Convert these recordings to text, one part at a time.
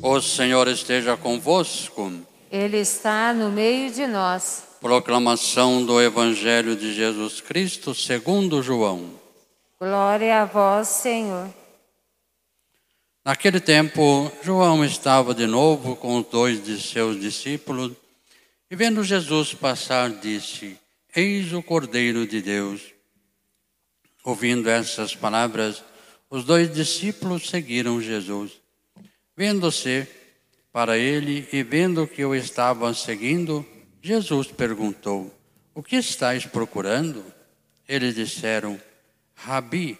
O Senhor esteja convosco. Ele está no meio de nós. Proclamação do Evangelho de Jesus Cristo segundo João. Glória a vós, Senhor. Naquele tempo, João estava de novo com os dois de seus discípulos e, vendo Jesus passar, disse: Eis o Cordeiro de Deus. Ouvindo essas palavras, os dois discípulos seguiram Jesus. Vendo-se para ele e vendo que o estavam seguindo, Jesus perguntou: O que estáis procurando? Eles disseram: Rabi,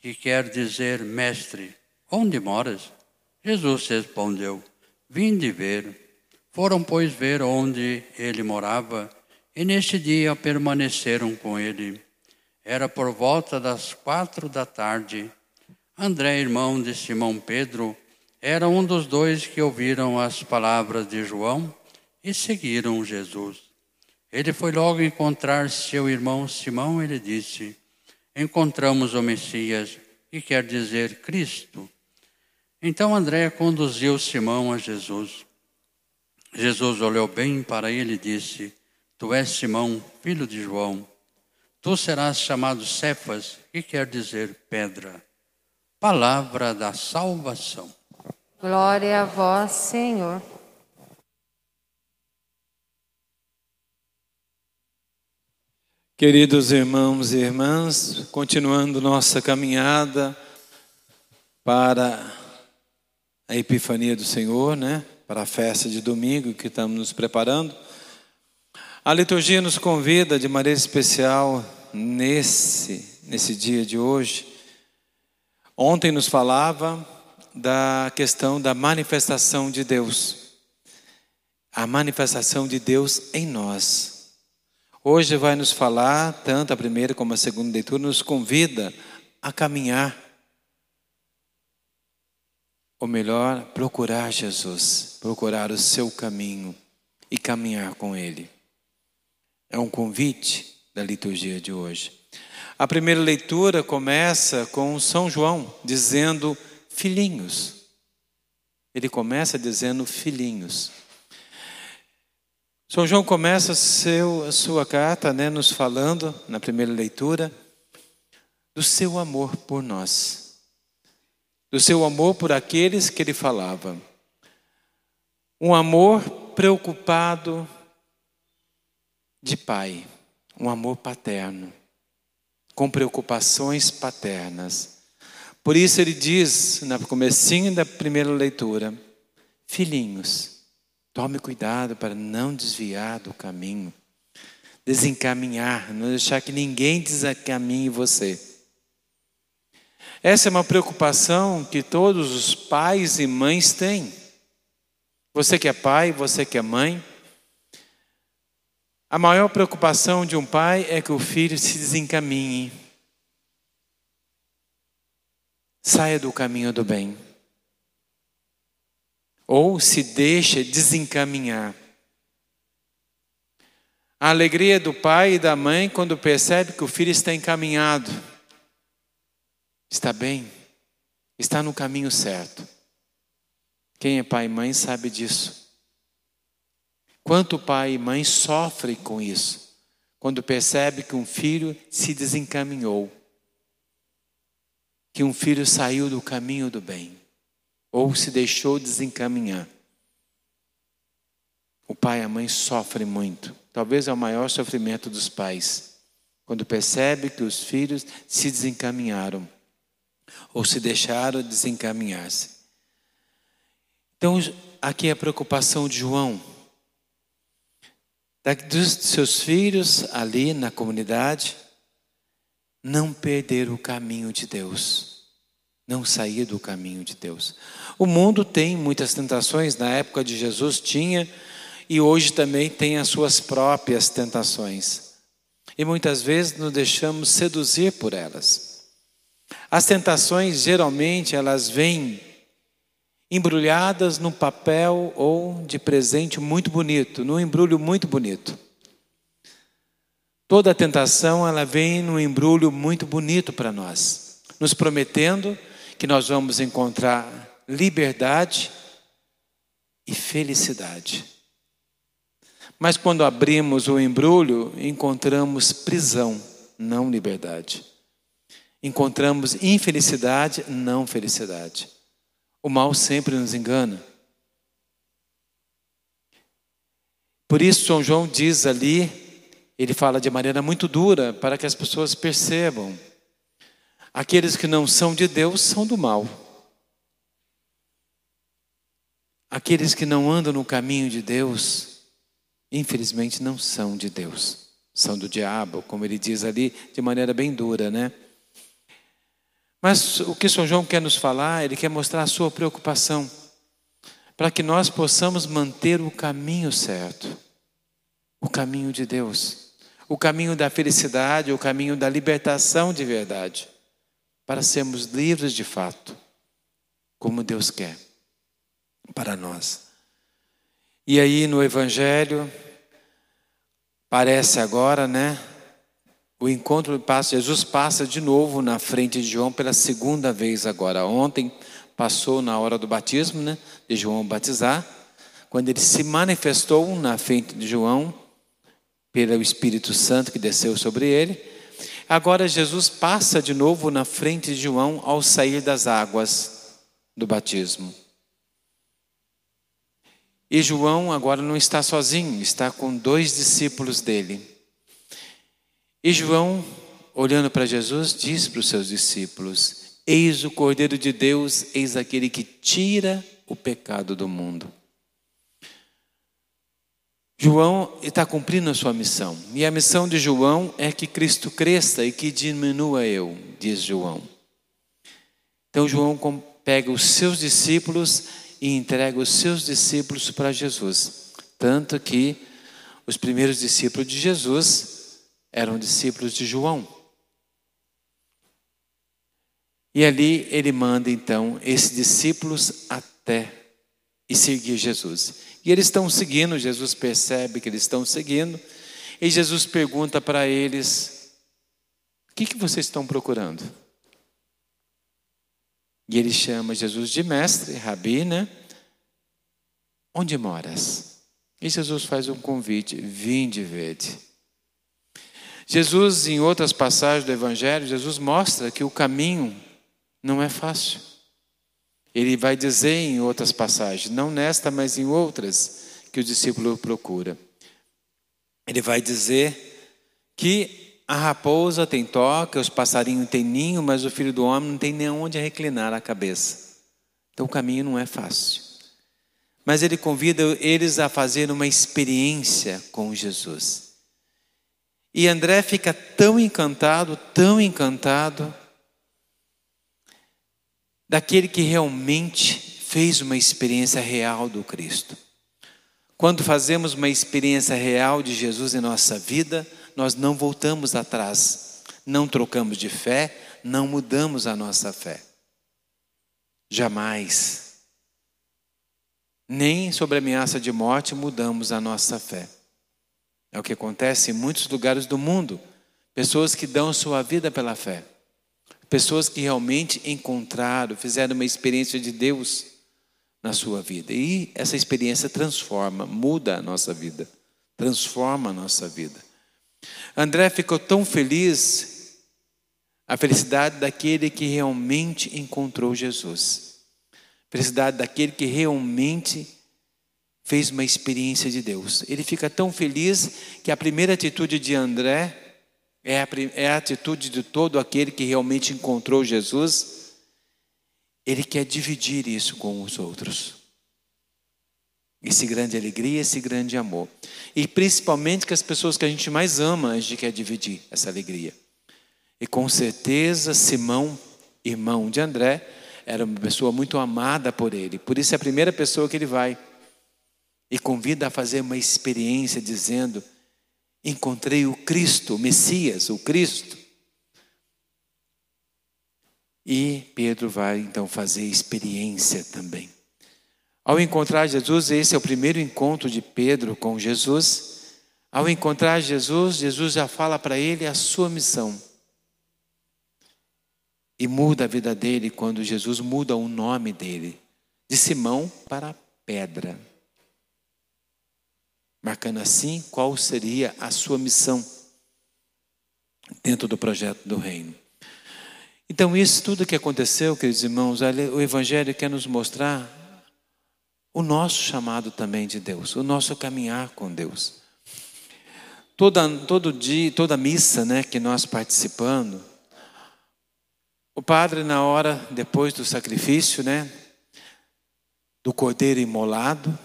que quer dizer mestre, onde moras? Jesus respondeu: Vinde ver. Foram, pois, ver onde ele morava, e neste dia permaneceram com ele. Era por volta das quatro da tarde. André, irmão de Simão Pedro, era um dos dois que ouviram as palavras de João e seguiram Jesus. Ele foi logo encontrar seu irmão Simão e lhe disse: Encontramos o Messias, que quer dizer Cristo. Então André conduziu Simão a Jesus. Jesus olhou bem para ele e disse: Tu és Simão, filho de João. Tu serás chamado Cefas, que quer dizer pedra. Palavra da salvação. Glória a vós, Senhor. Queridos irmãos e irmãs, continuando nossa caminhada para a Epifania do Senhor, né? Para a festa de domingo que estamos nos preparando. A liturgia nos convida de maneira especial nesse nesse dia de hoje. Ontem nos falava da questão da manifestação de Deus. A manifestação de Deus em nós. Hoje vai nos falar, tanto a primeira como a segunda leitura, nos convida a caminhar. Ou melhor, procurar Jesus, procurar o seu caminho e caminhar com Ele. É um convite da liturgia de hoje. A primeira leitura começa com São João dizendo: filhinhos. Ele começa dizendo filhinhos. São João começa seu, a sua carta né, nos falando, na primeira leitura, do seu amor por nós, do seu amor por aqueles que ele falava. Um amor preocupado de pai, um amor paterno, com preocupações paternas. Por isso ele diz, no comecinho da primeira leitura, filhinhos, tome cuidado para não desviar do caminho, desencaminhar, não deixar que ninguém desencaminhe você. Essa é uma preocupação que todos os pais e mães têm. Você que é pai, você que é mãe, a maior preocupação de um pai é que o filho se desencaminhe saia do caminho do bem. Ou se deixa desencaminhar. A alegria do pai e da mãe quando percebe que o filho está encaminhado, está bem, está no caminho certo. Quem é pai e mãe sabe disso. Quanto pai e mãe sofrem com isso, quando percebe que um filho se desencaminhou que um filho saiu do caminho do bem ou se deixou desencaminhar. O pai e a mãe sofrem muito. Talvez é o maior sofrimento dos pais, quando percebe que os filhos se desencaminharam ou se deixaram desencaminhar-se. Então, aqui é a preocupação de João. Dos seus filhos ali na comunidade, não perder o caminho de Deus, não sair do caminho de Deus. O mundo tem muitas tentações, na época de Jesus tinha, e hoje também tem as suas próprias tentações. E muitas vezes nos deixamos seduzir por elas. As tentações, geralmente, elas vêm embrulhadas num papel ou de presente muito bonito, num embrulho muito bonito. Toda tentação ela vem num embrulho muito bonito para nós, nos prometendo que nós vamos encontrar liberdade e felicidade. Mas quando abrimos o embrulho, encontramos prisão, não liberdade. Encontramos infelicidade, não felicidade. O mal sempre nos engana. Por isso, São João diz ali, ele fala de maneira muito dura para que as pessoas percebam: aqueles que não são de Deus são do mal. Aqueles que não andam no caminho de Deus, infelizmente não são de Deus, são do diabo, como ele diz ali de maneira bem dura, né? Mas o que São João quer nos falar, ele quer mostrar a sua preocupação para que nós possamos manter o caminho certo, o caminho de Deus, o caminho da felicidade, o caminho da libertação de verdade, para sermos livres de fato, como Deus quer para nós. E aí no Evangelho, parece agora, né? O encontro passa, Jesus passa de novo na frente de João pela segunda vez agora. Ontem passou na hora do batismo, né? De João batizar, quando ele se manifestou na frente de João pelo Espírito Santo que desceu sobre ele. Agora Jesus passa de novo na frente de João ao sair das águas do batismo. E João agora não está sozinho, está com dois discípulos dele. E João, olhando para Jesus, diz para os seus discípulos: Eis o Cordeiro de Deus, eis aquele que tira o pecado do mundo. João está cumprindo a sua missão. E a missão de João é que Cristo cresça e que diminua eu, diz João. Então João pega os seus discípulos e entrega os seus discípulos para Jesus. Tanto que os primeiros discípulos de Jesus eram discípulos de João. E ali ele manda então esses discípulos até e seguir Jesus. E eles estão seguindo, Jesus percebe que eles estão seguindo, e Jesus pergunta para eles: O que, que vocês estão procurando? E ele chama Jesus de mestre, rabi, né? Onde moras? E Jesus faz um convite: vinde vede. Jesus, em outras passagens do Evangelho, Jesus mostra que o caminho não é fácil. Ele vai dizer em outras passagens, não nesta, mas em outras, que o discípulo procura. Ele vai dizer que a raposa tem toca, os passarinhos têm ninho, mas o filho do homem não tem nem onde reclinar a cabeça. Então o caminho não é fácil. Mas ele convida eles a fazer uma experiência com Jesus. E André fica tão encantado, tão encantado, daquele que realmente fez uma experiência real do Cristo. Quando fazemos uma experiência real de Jesus em nossa vida, nós não voltamos atrás, não trocamos de fé, não mudamos a nossa fé. Jamais. Nem sobre ameaça de morte mudamos a nossa fé. É o que acontece em muitos lugares do mundo. Pessoas que dão sua vida pela fé. Pessoas que realmente encontraram, fizeram uma experiência de Deus na sua vida. E essa experiência transforma, muda a nossa vida, transforma a nossa vida. André ficou tão feliz, a felicidade daquele que realmente encontrou Jesus, felicidade daquele que realmente fez uma experiência de Deus. Ele fica tão feliz que a primeira atitude de André é a, é a atitude de todo aquele que realmente encontrou Jesus. Ele quer dividir isso com os outros. Esse grande alegria, esse grande amor. E principalmente que as pessoas que a gente mais ama, a gente quer dividir essa alegria. E com certeza, Simão, irmão de André, era uma pessoa muito amada por ele. Por isso é a primeira pessoa que ele vai. E convida a fazer uma experiência dizendo: Encontrei o Cristo, o Messias, o Cristo. E Pedro vai então fazer experiência também. Ao encontrar Jesus, esse é o primeiro encontro de Pedro com Jesus. Ao encontrar Jesus, Jesus já fala para ele a sua missão. E muda a vida dele quando Jesus muda o nome dele, de Simão para Pedra. Marcando assim qual seria a sua missão dentro do projeto do reino. Então, isso tudo que aconteceu, queridos irmãos, o Evangelho quer nos mostrar o nosso chamado também de Deus, o nosso caminhar com Deus. Toda, todo dia, toda missa né, que nós participando, o padre, na hora, depois do sacrifício, né, do cordeiro imolado,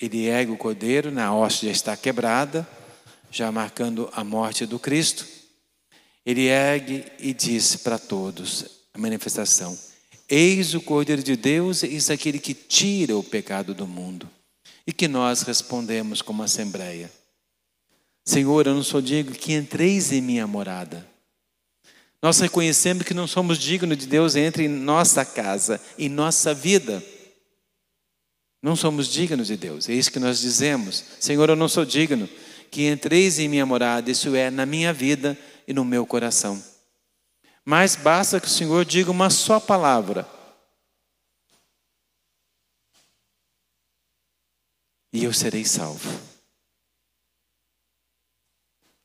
ele ergue o cordeiro, na hoste já está quebrada, já marcando a morte do Cristo. Ele ergue e diz para todos a manifestação: Eis o Cordeiro de Deus, eis aquele que tira o pecado do mundo. E que nós respondemos como assembleia: Senhor, eu não sou digno que entreis em minha morada. Nós reconhecemos que não somos dignos de Deus entre em nossa casa, em nossa vida. Não somos dignos de Deus, é isso que nós dizemos. Senhor, eu não sou digno que entreis em minha morada, isso é, na minha vida e no meu coração. Mas basta que o Senhor diga uma só palavra. E eu serei salvo.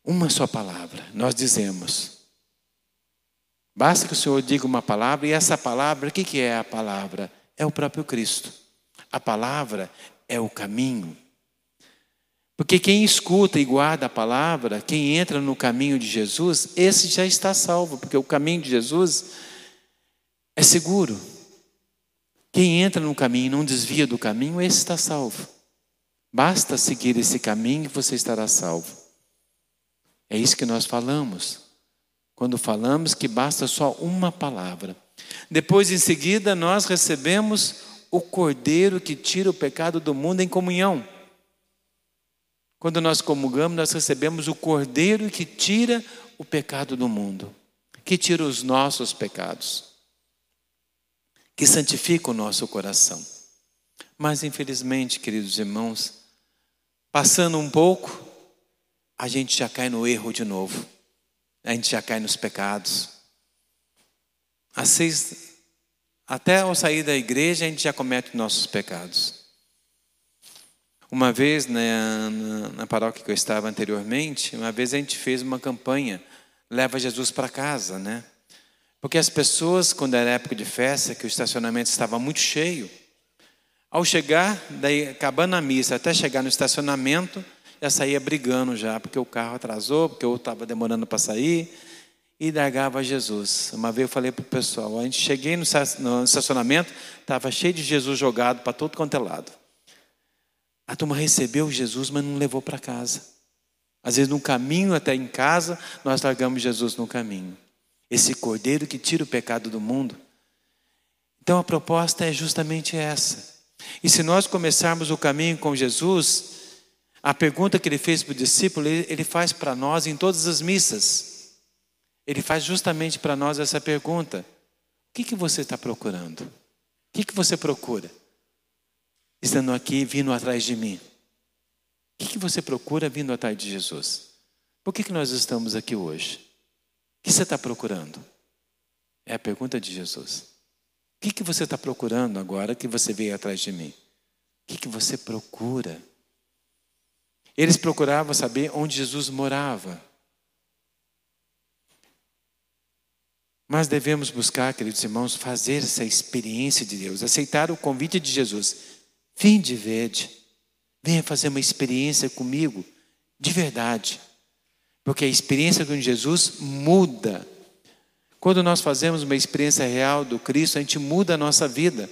Uma só palavra, nós dizemos. Basta que o Senhor diga uma palavra, e essa palavra, o que é a palavra? É o próprio Cristo. A palavra é o caminho. Porque quem escuta e guarda a palavra, quem entra no caminho de Jesus, esse já está salvo, porque o caminho de Jesus é seguro. Quem entra no caminho e não desvia do caminho, esse está salvo. Basta seguir esse caminho e você estará salvo. É isso que nós falamos. Quando falamos que basta só uma palavra. Depois, em seguida, nós recebemos o Cordeiro que tira o pecado do mundo em comunhão. Quando nós comungamos, nós recebemos o Cordeiro que tira o pecado do mundo, que tira os nossos pecados, que santifica o nosso coração. Mas, infelizmente, queridos irmãos, passando um pouco, a gente já cai no erro de novo. A gente já cai nos pecados. Às seis, até ao sair da igreja, a gente já comete nossos pecados. Uma vez, né, na, na paróquia que eu estava anteriormente, uma vez a gente fez uma campanha, leva Jesus para casa, né? Porque as pessoas, quando era época de festa, que o estacionamento estava muito cheio, ao chegar, daí acabando a missa, até chegar no estacionamento, já saía brigando já, porque o carro atrasou, porque eu estava demorando para sair, e largava Jesus. Uma vez eu falei para o pessoal, a gente cheguei no estacionamento, estava cheio de Jesus jogado para todo quanto é lado. A turma recebeu Jesus, mas não levou para casa. Às vezes, no caminho até em casa, nós largamos Jesus no caminho. Esse cordeiro que tira o pecado do mundo. Então, a proposta é justamente essa. E se nós começarmos o caminho com Jesus, a pergunta que ele fez para o discípulo, ele faz para nós em todas as missas. Ele faz justamente para nós essa pergunta: O que, que você está procurando? O que, que você procura? Estando aqui, vindo atrás de mim. O que, que você procura vindo atrás de Jesus? Por que, que nós estamos aqui hoje? O que você está procurando? É a pergunta de Jesus. O que, que você está procurando agora que você veio atrás de mim? O que, que você procura? Eles procuravam saber onde Jesus morava. Mas devemos buscar, queridos irmãos, fazer essa experiência de Deus, aceitar o convite de Jesus. Vinde verde, venha fazer uma experiência comigo, de verdade. Porque a experiência com Jesus muda. Quando nós fazemos uma experiência real do Cristo, a gente muda a nossa vida.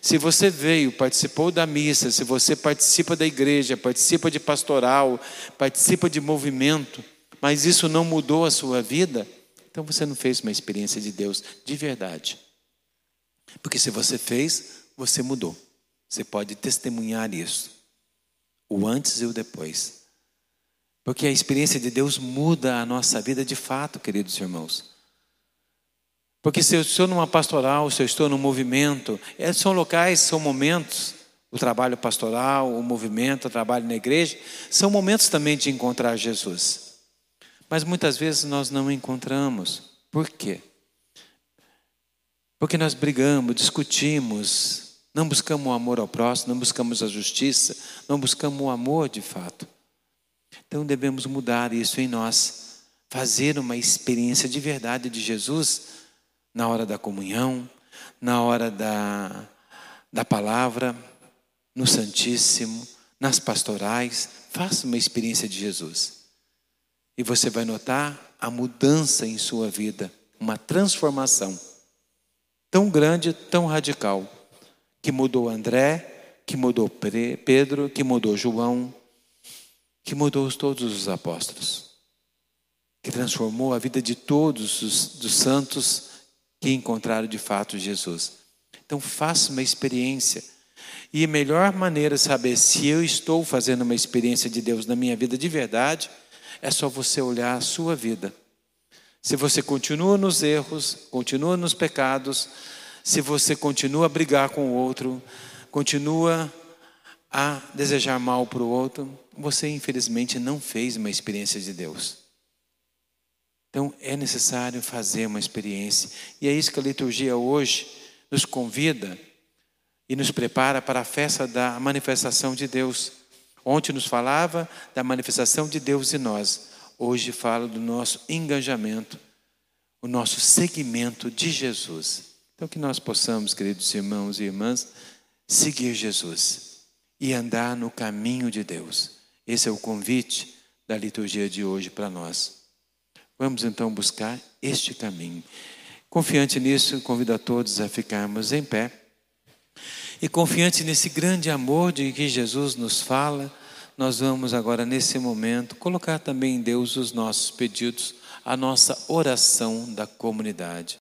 Se você veio, participou da missa, se você participa da igreja, participa de pastoral, participa de movimento, mas isso não mudou a sua vida, então você não fez uma experiência de Deus de verdade. Porque se você fez, você mudou. Você pode testemunhar isso. O antes e o depois. Porque a experiência de Deus muda a nossa vida de fato, queridos irmãos. Porque se eu estou numa pastoral, se eu estou num movimento, é, são locais, são momentos, o trabalho pastoral, o movimento, o trabalho na igreja, são momentos também de encontrar Jesus. Mas muitas vezes nós não encontramos. Por quê? Porque nós brigamos, discutimos, Não buscamos o amor ao próximo, não buscamos a justiça, não buscamos o amor de fato. Então devemos mudar isso em nós, fazer uma experiência de verdade de Jesus na hora da comunhão, na hora da, da palavra, no Santíssimo, nas pastorais. Faça uma experiência de Jesus. E você vai notar a mudança em sua vida, uma transformação tão grande, tão radical, que mudou André, que mudou Pedro, que mudou João, que mudou todos os apóstolos, que transformou a vida de todos os dos santos que encontraram de fato Jesus. Então faça uma experiência. E a melhor maneira de saber se eu estou fazendo uma experiência de Deus na minha vida de verdade é só você olhar a sua vida. Se você continua nos erros, continua nos pecados, se você continua a brigar com o outro, continua a desejar mal para o outro, você infelizmente não fez uma experiência de Deus. Então é necessário fazer uma experiência, e é isso que a liturgia hoje nos convida e nos prepara para a festa da manifestação de Deus. Ontem nos falava da manifestação de Deus em nós, hoje fala do nosso engajamento, o nosso seguimento de Jesus. Então, que nós possamos, queridos irmãos e irmãs, seguir Jesus e andar no caminho de Deus. Esse é o convite da liturgia de hoje para nós. Vamos então buscar este caminho. Confiante nisso, convido a todos a ficarmos em pé. E confiante nesse grande amor de que Jesus nos fala, nós vamos agora, nesse momento, colocar também em Deus os nossos pedidos, a nossa oração da comunidade.